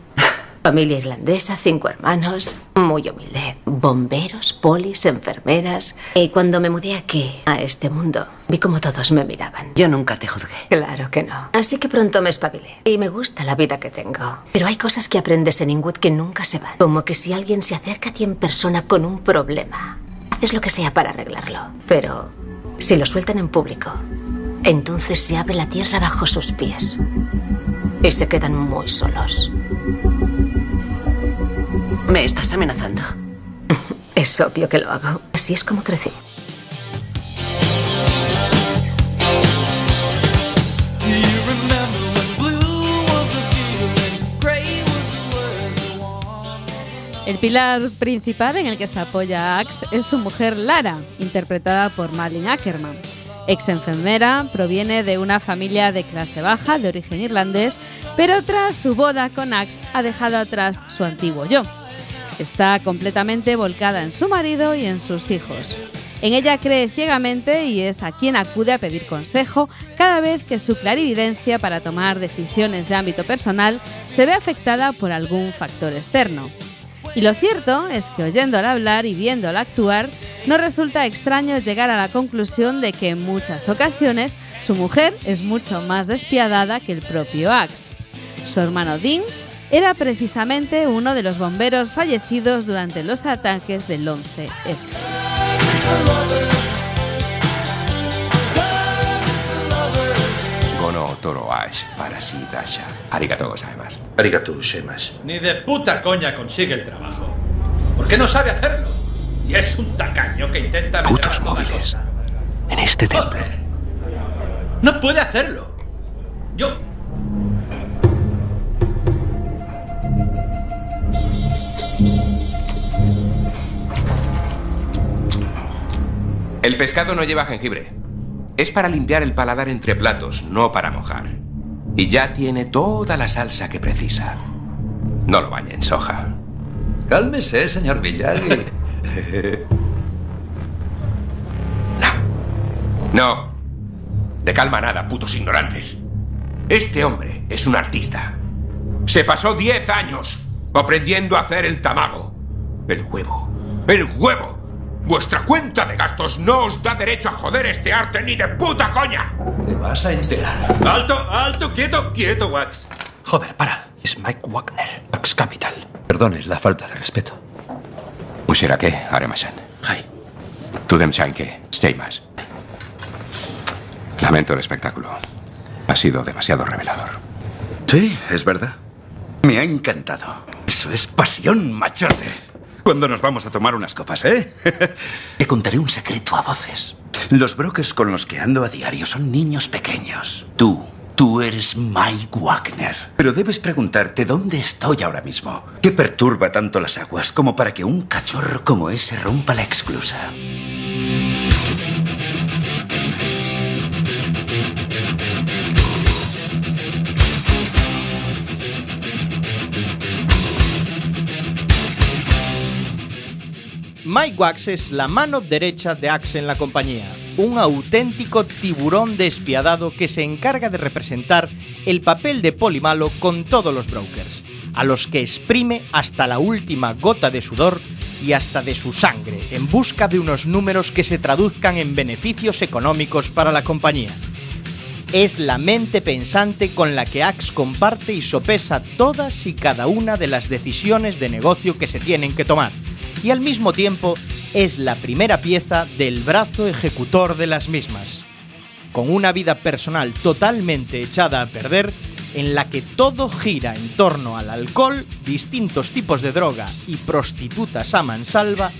Familia irlandesa, cinco hermanos, muy humilde. Bomberos, polis, enfermeras. Y cuando me mudé aquí, a este mundo, vi como todos me miraban. Yo nunca te juzgué. Claro que no. Así que pronto me espabilé. Y me gusta la vida que tengo. Pero hay cosas que aprendes en Inwood que nunca se van. Como que si alguien se acerca a ti en persona con un problema, haces lo que sea para arreglarlo. Pero si lo sueltan en público, entonces se abre la tierra bajo sus pies. Y se quedan muy solos. ¿Me estás amenazando? Es obvio que lo hago. Así es como crecí. El pilar principal en el que se apoya Axe es su mujer Lara, interpretada por Malin Ackerman. Ex enfermera, proviene de una familia de clase baja, de origen irlandés, pero tras su boda con Axe ha dejado atrás su antiguo yo. Está completamente volcada en su marido y en sus hijos. En ella cree ciegamente y es a quien acude a pedir consejo cada vez que su clarividencia para tomar decisiones de ámbito personal se ve afectada por algún factor externo. Y lo cierto es que oyéndola hablar y viéndola actuar, no resulta extraño llegar a la conclusión de que en muchas ocasiones su mujer es mucho más despiadada que el propio Axe. Su hermano Dean era precisamente uno de los bomberos fallecidos durante los ataques del 11S. Gono toro ash para si dasha. Arigato gozaimasu. Arigato gozaimasu. Ni de puta coña consigue el trabajo. ¿Por qué no sabe hacerlo? Y es un tacaño que intenta... Putos móviles. En este templo. No puede hacerlo. Yo... El pescado no lleva jengibre. Es para limpiar el paladar entre platos, no para mojar. Y ya tiene toda la salsa que precisa. No lo bañe en soja. Cálmese, señor Miyagi. No. De calma nada, putos ignorantes. Este hombre es un artista. Se pasó 10 años aprendiendo a hacer el tamago. El huevo. El huevo. Vuestra cuenta de gastos no os da derecho a joder este arte ni de puta coña. Te vas a enterar. ¡Alto, alto, quieto, quieto, Wax! Joder, para. Es Mike Wagner, Axe Capital. Perdone la falta de respeto. Usirake, Aremasan. Tudemshanke, Seimas. Lamento el espectáculo. Ha sido demasiado revelador. Sí, es verdad. Me ha encantado. Eso es pasión, machote. ¿Cuándo nos vamos a tomar unas copas, eh? Te contaré un secreto a voces. Los brokers con los que ando a diario son niños pequeños. Tú, tú eres Mike Wagner. Pero debes preguntarte dónde estoy ahora mismo. ¿Qué perturba tanto las aguas como para que un cachorro como ese rompa la exclusa? Mike Wax es la mano derecha de Axe en la compañía, un auténtico tiburón despiadado que se encarga de representar el papel de polimalo con todos los brokers, a los que exprime hasta la última gota de sudor y hasta de su sangre en busca de unos números que se traduzcan en beneficios económicos para la compañía. Es la mente pensante con la que Axe comparte y sopesa todas y cada una de las decisiones de negocio que se tienen que tomar y al mismo tiempo es la primera pieza del brazo ejecutor de las mismas. Con una vida personal totalmente echada a perder, en la que todo gira en torno al alcohol, distintos tipos de droga y prostitutas a mansalva,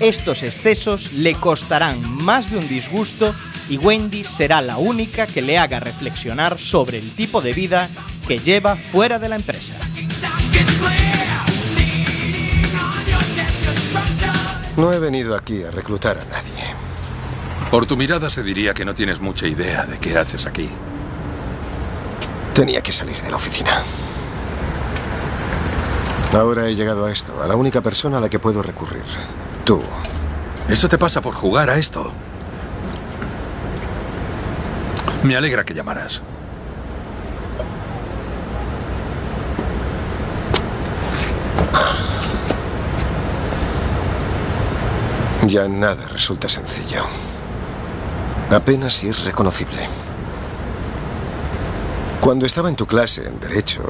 estos excesos le costarán más de un disgusto y Wendy será la única que le haga reflexionar sobre el tipo de vida que lleva fuera de la empresa. No he venido aquí a reclutar a nadie. Por tu mirada se diría que no tienes mucha idea de qué haces aquí. Tenía que salir de la oficina. Ahora he llegado a esto, a la única persona a la que puedo recurrir. Tú. Eso te pasa por jugar a esto. Me alegra que llamaras. Ya nada resulta sencillo. Apenas si es reconocible. Cuando estaba en tu clase en Derecho,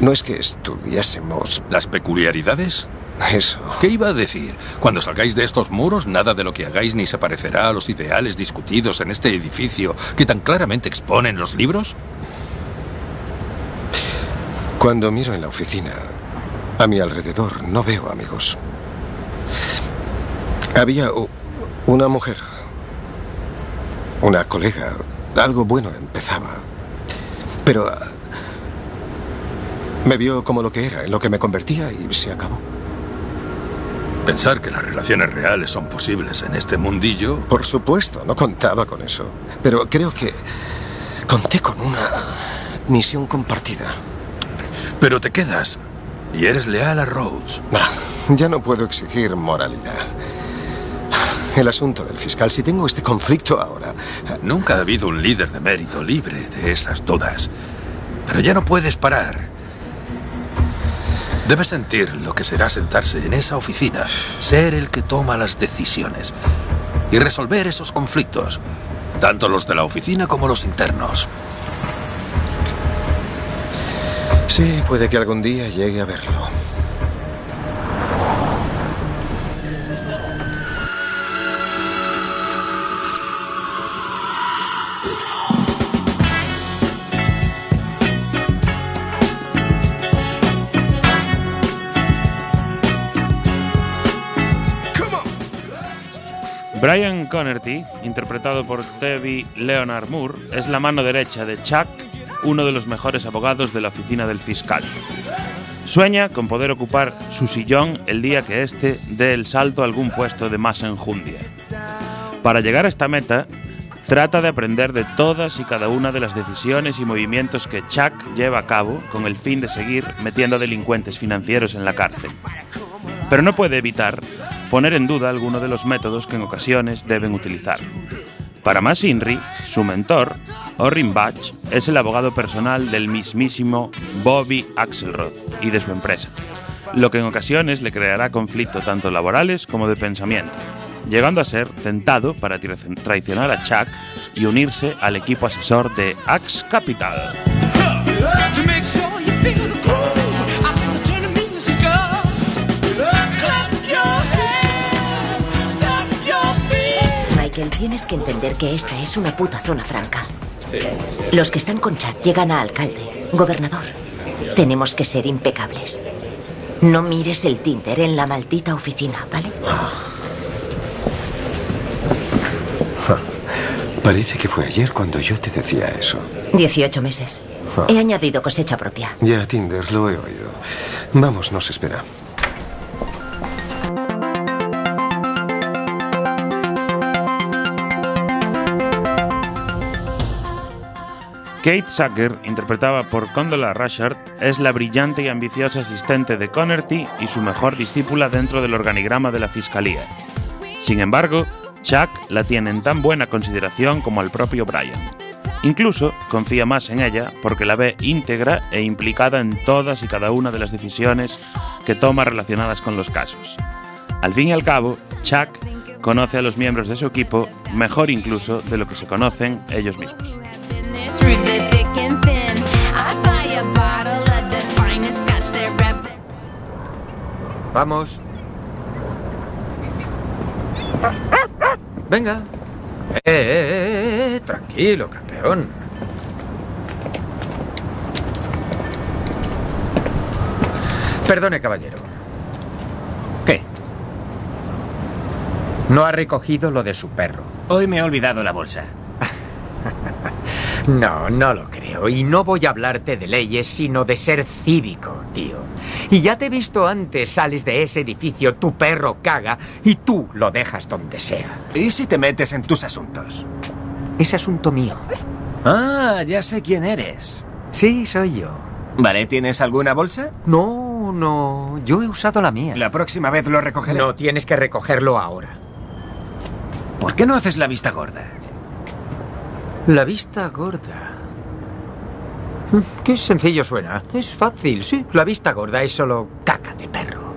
no es que estudiásemos... ¿Las peculiaridades? Eso. ¿Qué iba a decir? Cuando salgáis de estos muros, nada de lo que hagáis ni se parecerá a los ideales discutidos en este edificio que tan claramente exponen los libros. Cuando miro en la oficina, a mi alrededor no veo amigos. Había una mujer, una colega, algo bueno empezaba, pero ah, me vio como lo que era, en lo que me convertía y se acabó. Pensar que las relaciones reales son posibles en este mundillo. Por supuesto, no contaba con eso, pero creo que conté con una misión compartida. Pero te quedas y eres leal a Rhodes. Ah, ya no puedo exigir moralidad. El asunto del fiscal, si tengo este conflicto ahora, Nunca ha habido un líder de mérito libre de esas dudas. Pero ya no puedes parar. Debes sentir lo que será sentarse en esa oficina, ser el que toma las decisiones y resolver esos conflictos, tanto los de la oficina como los internos. sí, puede que algún día llegue a verlo. Brian Connerty, interpretado por Tevi Leonard Moore, es la mano derecha de Chuck, uno de los mejores abogados de la oficina del fiscal. Sueña con poder ocupar su sillón el día que éste dé el salto a algún puesto de más enjundia. Para llegar a esta meta, trata de aprender de todas y cada una de las decisiones y movimientos que Chuck lleva a cabo con el fin de seguir metiendo delincuentes financieros en la cárcel. Pero no puede evitar poner en duda alguno de los métodos que en ocasiones deben utilizar. Para más Inri, su mentor, Orrin Batch, es el abogado personal del mismísimo Bobby Axelrod y de su empresa, lo que en ocasiones le creará conflicto tanto laborales como de pensamiento, llegando a ser tentado para traici- traicionar a Chuck y unirse al equipo asesor de Axe Capital. Michael, tienes que entender que esta es una puta zona franca. Los que están con Chuck llegan a alcalde, gobernador. Tenemos que ser impecables. No mires el Tinder en la maldita oficina, ¿vale? Parece que fue ayer cuando yo te decía eso. 18 meses. Ah. He añadido cosecha propia. Ya, Tinder, lo he oído. Vamos, nos espera. Kate Sacker, interpretada por Condola Rushard, es la brillante y ambiciosa asistente de Connerty y su mejor discípula dentro del organigrama de la Fiscalía. Sin embargo, Chuck la tiene en tan buena consideración como al propio Brian. Incluso confía más en ella porque la ve íntegra e implicada en todas y cada una de las decisiones que toma relacionadas con los casos. Al fin y al cabo, Chuck conoce a los miembros de su equipo mejor incluso de lo que se conocen ellos mismos. Vamos. Venga. Eh, eh, eh, eh, tranquilo, campeón. Perdone, caballero. ¿Qué? No ha recogido lo de su perro. Hoy me he olvidado la bolsa. No, no lo creo. Y no voy a hablarte de leyes, sino de ser cívico, tío. Y ya te he visto antes, sales de ese edificio, tu perro caga y tú lo dejas donde sea. ¿Y si te metes en tus asuntos? Es asunto mío. Ah, ya sé quién eres. Sí, soy yo. Vale, ¿tienes alguna bolsa? No, no. Yo he usado la mía. La próxima vez lo recogeré. No, tienes que recogerlo ahora. ¿Por qué no haces la vista gorda? La vista gorda. Mm, Qué sencillo suena. Es fácil, sí. La vista gorda es solo caca de perro.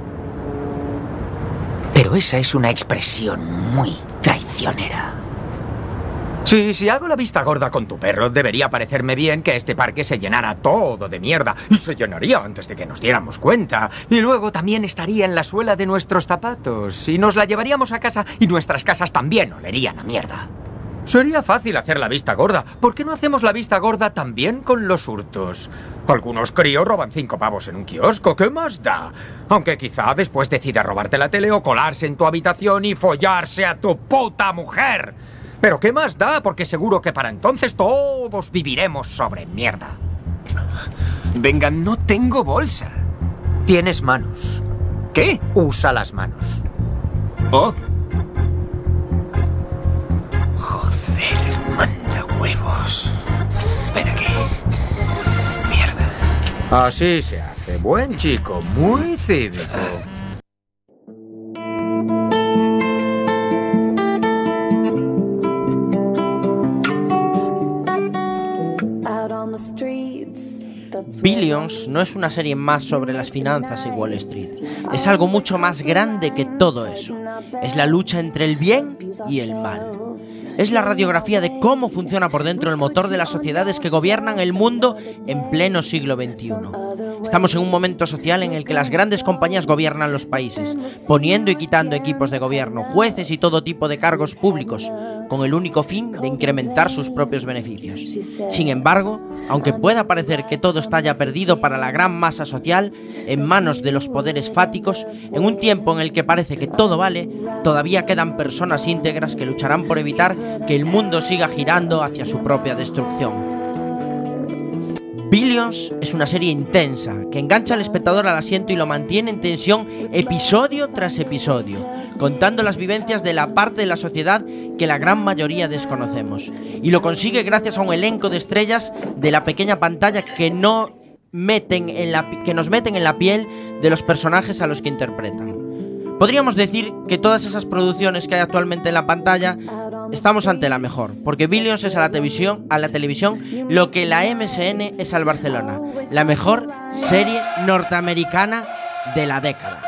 Pero esa es una expresión muy traicionera. Sí, si hago la vista gorda con tu perro, debería parecerme bien que este parque se llenara todo de mierda. Y se llenaría antes de que nos diéramos cuenta. Y luego también estaría en la suela de nuestros zapatos. Y nos la llevaríamos a casa y nuestras casas también olerían a mierda. Sería fácil hacer la vista gorda. ¿Por qué no hacemos la vista gorda también con los hurtos? Algunos críos roban cinco pavos en un kiosco. ¿Qué más da? Aunque quizá después decida robarte la tele o colarse en tu habitación y follarse a tu puta mujer. Pero ¿qué más da? Porque seguro que para entonces todos viviremos sobre mierda. Venga, no tengo bolsa. Tienes manos. ¿Qué? Usa las manos. Oh. Joder, manda huevos. Ven aquí. Mierda. Así se hace. Buen chico, muy cívico. Billions no es una serie más sobre las finanzas y Wall Street. Es algo mucho más grande que todo eso. Es la lucha entre el bien y el mal. Es la radiografía de cómo funciona por dentro el motor de las sociedades que gobiernan el mundo en pleno siglo XXI. Estamos en un momento social en el que las grandes compañías gobiernan los países, poniendo y quitando equipos de gobierno, jueces y todo tipo de cargos públicos, con el único fin de incrementar sus propios beneficios. Sin embargo, aunque pueda parecer que todo está ya perdido para la gran masa social, en manos de los poderes fáticos, en un tiempo en el que parece que todo vale, todavía quedan personas íntegras que lucharán por evitar que el mundo siga girando hacia su propia destrucción. Billions es una serie intensa que engancha al espectador al asiento y lo mantiene en tensión episodio tras episodio, contando las vivencias de la parte de la sociedad que la gran mayoría desconocemos. Y lo consigue gracias a un elenco de estrellas de la pequeña pantalla que, no meten en la, que nos meten en la piel de los personajes a los que interpretan. Podríamos decir que todas esas producciones que hay actualmente en la pantalla estamos ante la mejor, porque Billions es a la televisión, a la televisión lo que la MSN es al Barcelona, la mejor serie norteamericana de la década.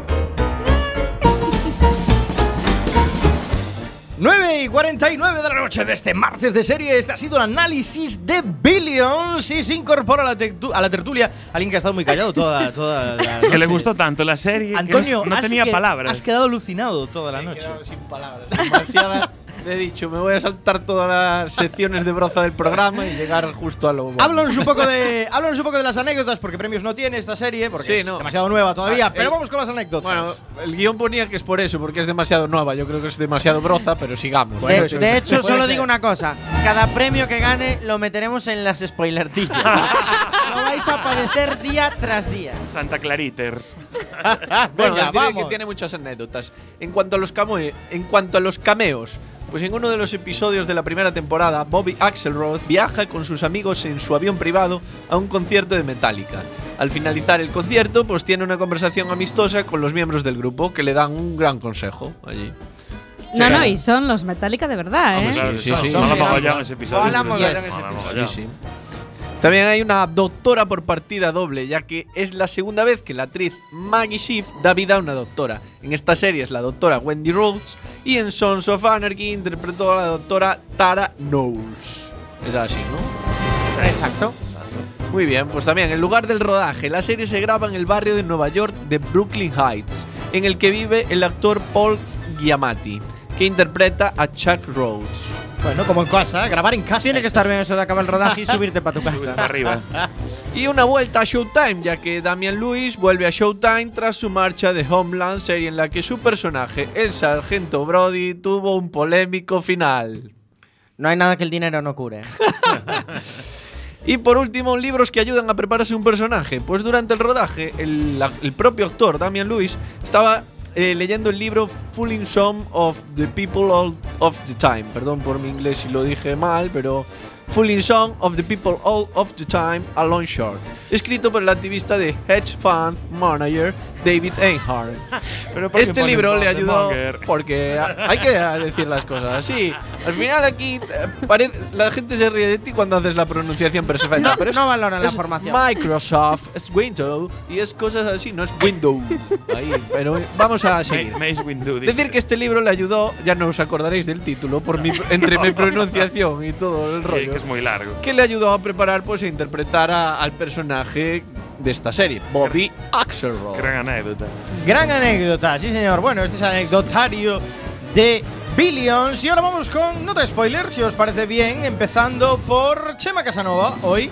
9 y 49 de la noche de este martes de serie. Este ha sido el análisis de Billions y se incorpora a la, a la tertulia alguien que ha estado muy callado toda, toda la Es que le noche. gustó tanto la serie Antonio, que no has tenía que- palabras. Has quedado alucinado toda la noche. sin palabras. Demasiada. Le he dicho, me voy a saltar todas las secciones de broza del programa y llegar justo a lo. bueno. Háblanos un poco de háblanos un poco de las anécdotas porque premios no tiene esta serie porque Sí, es no. demasiado nueva todavía, Ah, pero el- vamos con las anécdotas. Bueno, el guion ponía que es por eso, porque es demasiado nueva. Yo creo que es demasiado broza, pero sigamos. De, Bueno, de hecho, solo ser. digo una cosa. Cada premio que gane lo meteremos en las spoilertillas. lo vais a padecer día tras día. Santa Clariters. Bueno, Venga, vamos. que tiene muchas anécdotas. En cuanto a los camo- en cuanto a los cameos, pues en uno de los episodios de la primera temporada, Bobby Axelrod viaja con sus amigos en su avión privado a un concierto de Metallica. Al finalizar el concierto, pues tiene una conversación amistosa con los miembros del grupo que le dan un gran consejo allí. No, no, y son los Metallica de verdad, ¿eh? Claro, sí, sí, son- sí, mola sí. mogollón ese episodio. Mola mogollón Yes. ese Mola episodio. mogollón. Sí, sí. También hay una doctora por partida doble, ya que es la segunda vez que la actriz Maggie Schiff da vida a una doctora. En esta serie es la doctora Wendy Rhodes y en Sons of Anarchy interpretó a la doctora Tara Knowles. Es así, ¿no? Exacto. Muy bien, pues también en lugar del rodaje, la serie se graba en el barrio de Nueva York de Brooklyn Heights, en el que vive el actor Paul Giamatti, que interpreta a Chuck Rhodes. Bueno, como en casa, grabar en casa. Tiene que estar bien eso de acabar el rodaje y subirte para tu casa. Para arriba. Y una vuelta a Showtime, ya que Damian Lewis vuelve a Showtime tras su marcha de Homeland, serie en la que su personaje, el sargento Brody, tuvo un polémico final. No hay nada que el dinero no cure. Y por último, libros que ayudan a prepararse un personaje. Pues durante el rodaje, el, la- el propio actor, Damian Lewis, estaba eh, leyendo el libro Fooling Some of the People All of the Time. Perdón por mi inglés si lo dije mal, pero Fooling Some of the People All of the Time, a long short. Escrito por el activista de hedge fund manager David Einhorn. Pero ¿por qué Este libro le ayudó porque hay que decir las cosas así. Al final aquí eh, pare- la gente se ríe de ti cuando haces la pronunciación perfecta. No- pero es- no valoran la es formación. Microsoft, es Windows y es cosas así, no es Windows. Ahí, pero vamos a seguir. Decir que este libro le ayudó, ya no os acordaréis del título, por mi, entre mi pronunciación y todo el Sí, rollo, que es muy largo. que le ayudó a preparar pues a interpretar a- al personaje de esta serie, Bobby Axelrod. Gran anécdota. Gran anécdota, sí señor. Bueno, este es el anecdotario de Billions. Y ahora vamos con nota spoiler, si os parece bien, empezando por Chema Casanova hoy.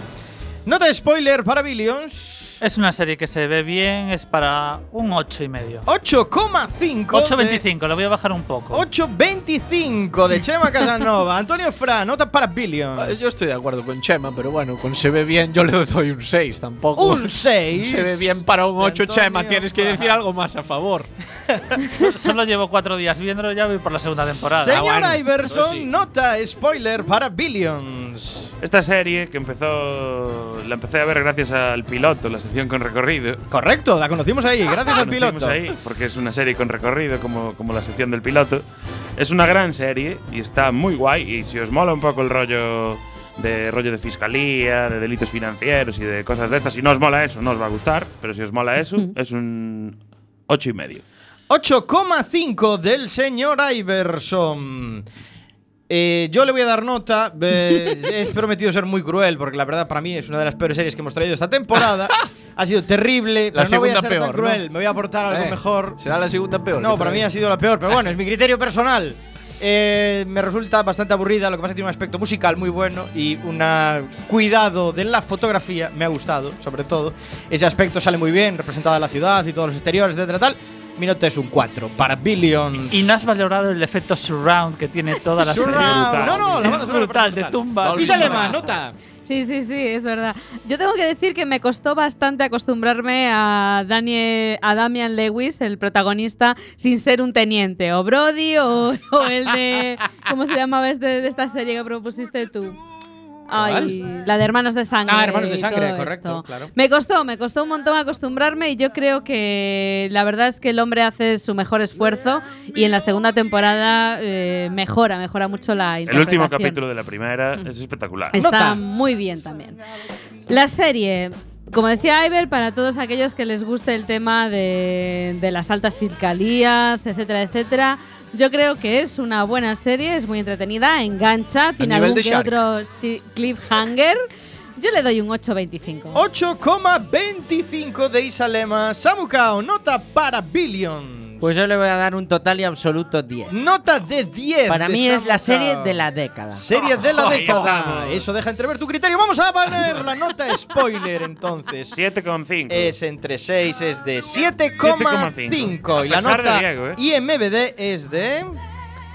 Nota spoiler para Billions. Es una serie que se ve bien, es para un 8 y medio. 8,5. 8.25, lo voy a bajar un poco. 8.25 de Chema Casanova. Antonio Fra, nota para Billions. Eh, Yo estoy de acuerdo con Chema, pero bueno, con se ve bien yo le doy un 6 tampoco. Un 6. Se ve bien para un 8, Antonio Chema. Tienes que decir algo más a favor. Solo llevo cuatro días viéndolo, ya voy por la segunda temporada. Señor Ah, Iverson, sí. nota spoiler para Billions. Esta serie que empezó. La empecé a ver gracias al piloto, la sección con recorrido. Correcto, la conocimos ahí, gracias La al conocimos piloto. ahí, porque es una serie con recorrido, como, como la sección del piloto. Es una gran serie y está muy guay. Y si os mola un poco el rollo de rollo de fiscalía, de delitos financieros y de cosas de estas, si no os mola eso, no os va a gustar. Pero si os mola eso, es un ocho y medio. 8,5 del señor Iverson. Eh, yo le voy a dar nota. eh, he prometido ser muy cruel porque la verdad para mí es una de las peores series que hemos traído esta temporada. ha sido terrible. La pero no voy a segunda ser peor, tan cruel. ¿no? Me voy a aportar algo Eh, mejor. Será la segunda peor. No, para mí ha sido la peor, pero bueno, es mi criterio personal. Eh, me resulta bastante aburrida, lo que pasa es que tiene un aspecto musical muy bueno y un cuidado de la fotografía, me ha gustado, sobre todo. Ese aspecto sale muy bien, representada la ciudad y todos los exteriores, etcétera, tal. Mi nota es un 4 para Billions. Y no has valorado el efecto surround que tiene toda la serie. Surround. No, no, la Es banda sonora brutal, brutal. de tumba. Y Salema, nota. Sí, sí, sí, es verdad. Yo tengo que decir que me costó bastante acostumbrarme a, Daniel, a Damian Lewis, el protagonista, sin ser un teniente, o Brody, o, o el de. ¿Cómo se llamaba este de esta serie que propusiste tú? Ay, la de Hermanos de Sangre. Ah, Hermanos de Sangre, correcto, esto. claro. Me costó, me costó un montón acostumbrarme y yo creo que la verdad es que el hombre hace su mejor esfuerzo y en la segunda temporada eh, mejora, mejora mucho la El interpretación. último capítulo de la primera es espectacular. Está muy bien también. La serie, como decía Iber, para todos aquellos que les guste el tema de, de las altas fiscalías, etcétera, etcétera, yo creo que es una buena serie, es muy entretenida, engancha, tiene algún que Shark. otro cliffhanger. Yo le doy un 8.25. 8,25 de Isalema. Samukao, nota para Billions. Pues yo le voy a dar un total y absoluto 10. Nota de 10. Para de mí es la serie de la década. Serie de la Ay, década. Eso deja entrever tu criterio. Vamos a poner la nota spoiler entonces. 7,5. Es entre 6, es de 7,5. 7,5. Y la nota Diego, ¿eh? IMBD es de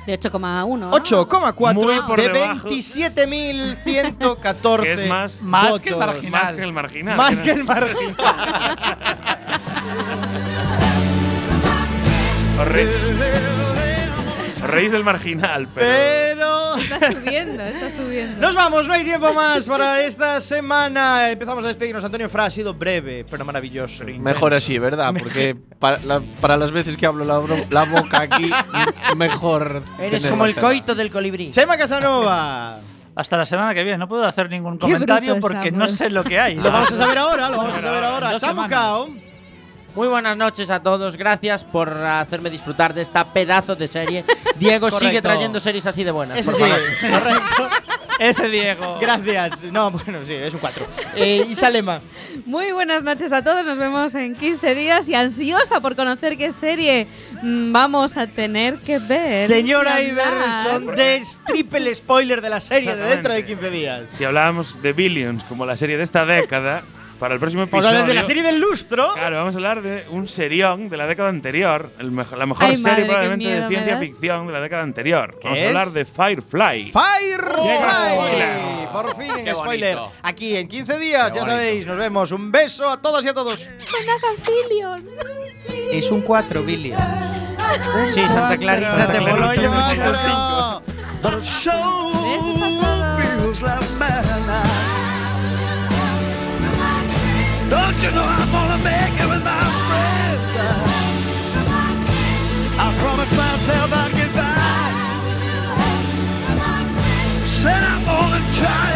De 8,1. ¿no? 8,4 Muy por de debajo. 27.114. Que es más- Más que el marginal. Más que el marginal. Más que el marginal. reís del marginal, pero. Pero. Está subiendo, está subiendo. Nos vamos, no hay tiempo más para esta semana. Empezamos a despedirnos. Antonio Fra ha sido breve, pero maravilloso. Mejor así, ¿verdad? Porque para, la- para las veces que hablo la, la boca aquí, mejor. Eres como el coito del colibrí. Chema Casanova. Hasta la semana que viene. No puedo hacer ningún Qué comentario porque Samuel. no sé lo que hay. Lo vamos a saber ahora, lo vamos a saber ahora. Dos Samukao. Muy buenas noches a todos, gracias por hacerme disfrutar de esta pedazo de serie. Diego sigue trayendo series así de buenas. Ese por sí, favor. correcto. Ese Diego. Gracias. No, bueno, sí, es un 4. Eh, Isalema. Muy buenas noches a todos, nos vemos en 15 días y ansiosa por conocer qué serie mm, vamos a tener que ver. Señora. Iverson, de triple spoiler de la serie de dentro de Exactamente. 15 días. Si hablábamos de Billions como la serie de esta década, para el próximo Vamos a episodio. hablar de la serie del lustro. Claro, vamos a hablar de un serión de la década anterior, el mejo- la mejor Ay, madre, serie qué probablemente miedo de ciencia ficción de la década anterior. Vamos es? a hablar de Firefly. Firefly. Llega spoiler. Por fin en spoiler. Aquí en 15 días, Qué ya bonito. sabéis. Nos vemos. Un beso a todas y a todos. Es un 4, Billy. Sí, Santa Clarita Santa te voló Clarita Don't you know I'm gonna make it with my friends? I promise myself I'll get by. Said I'm gonna try.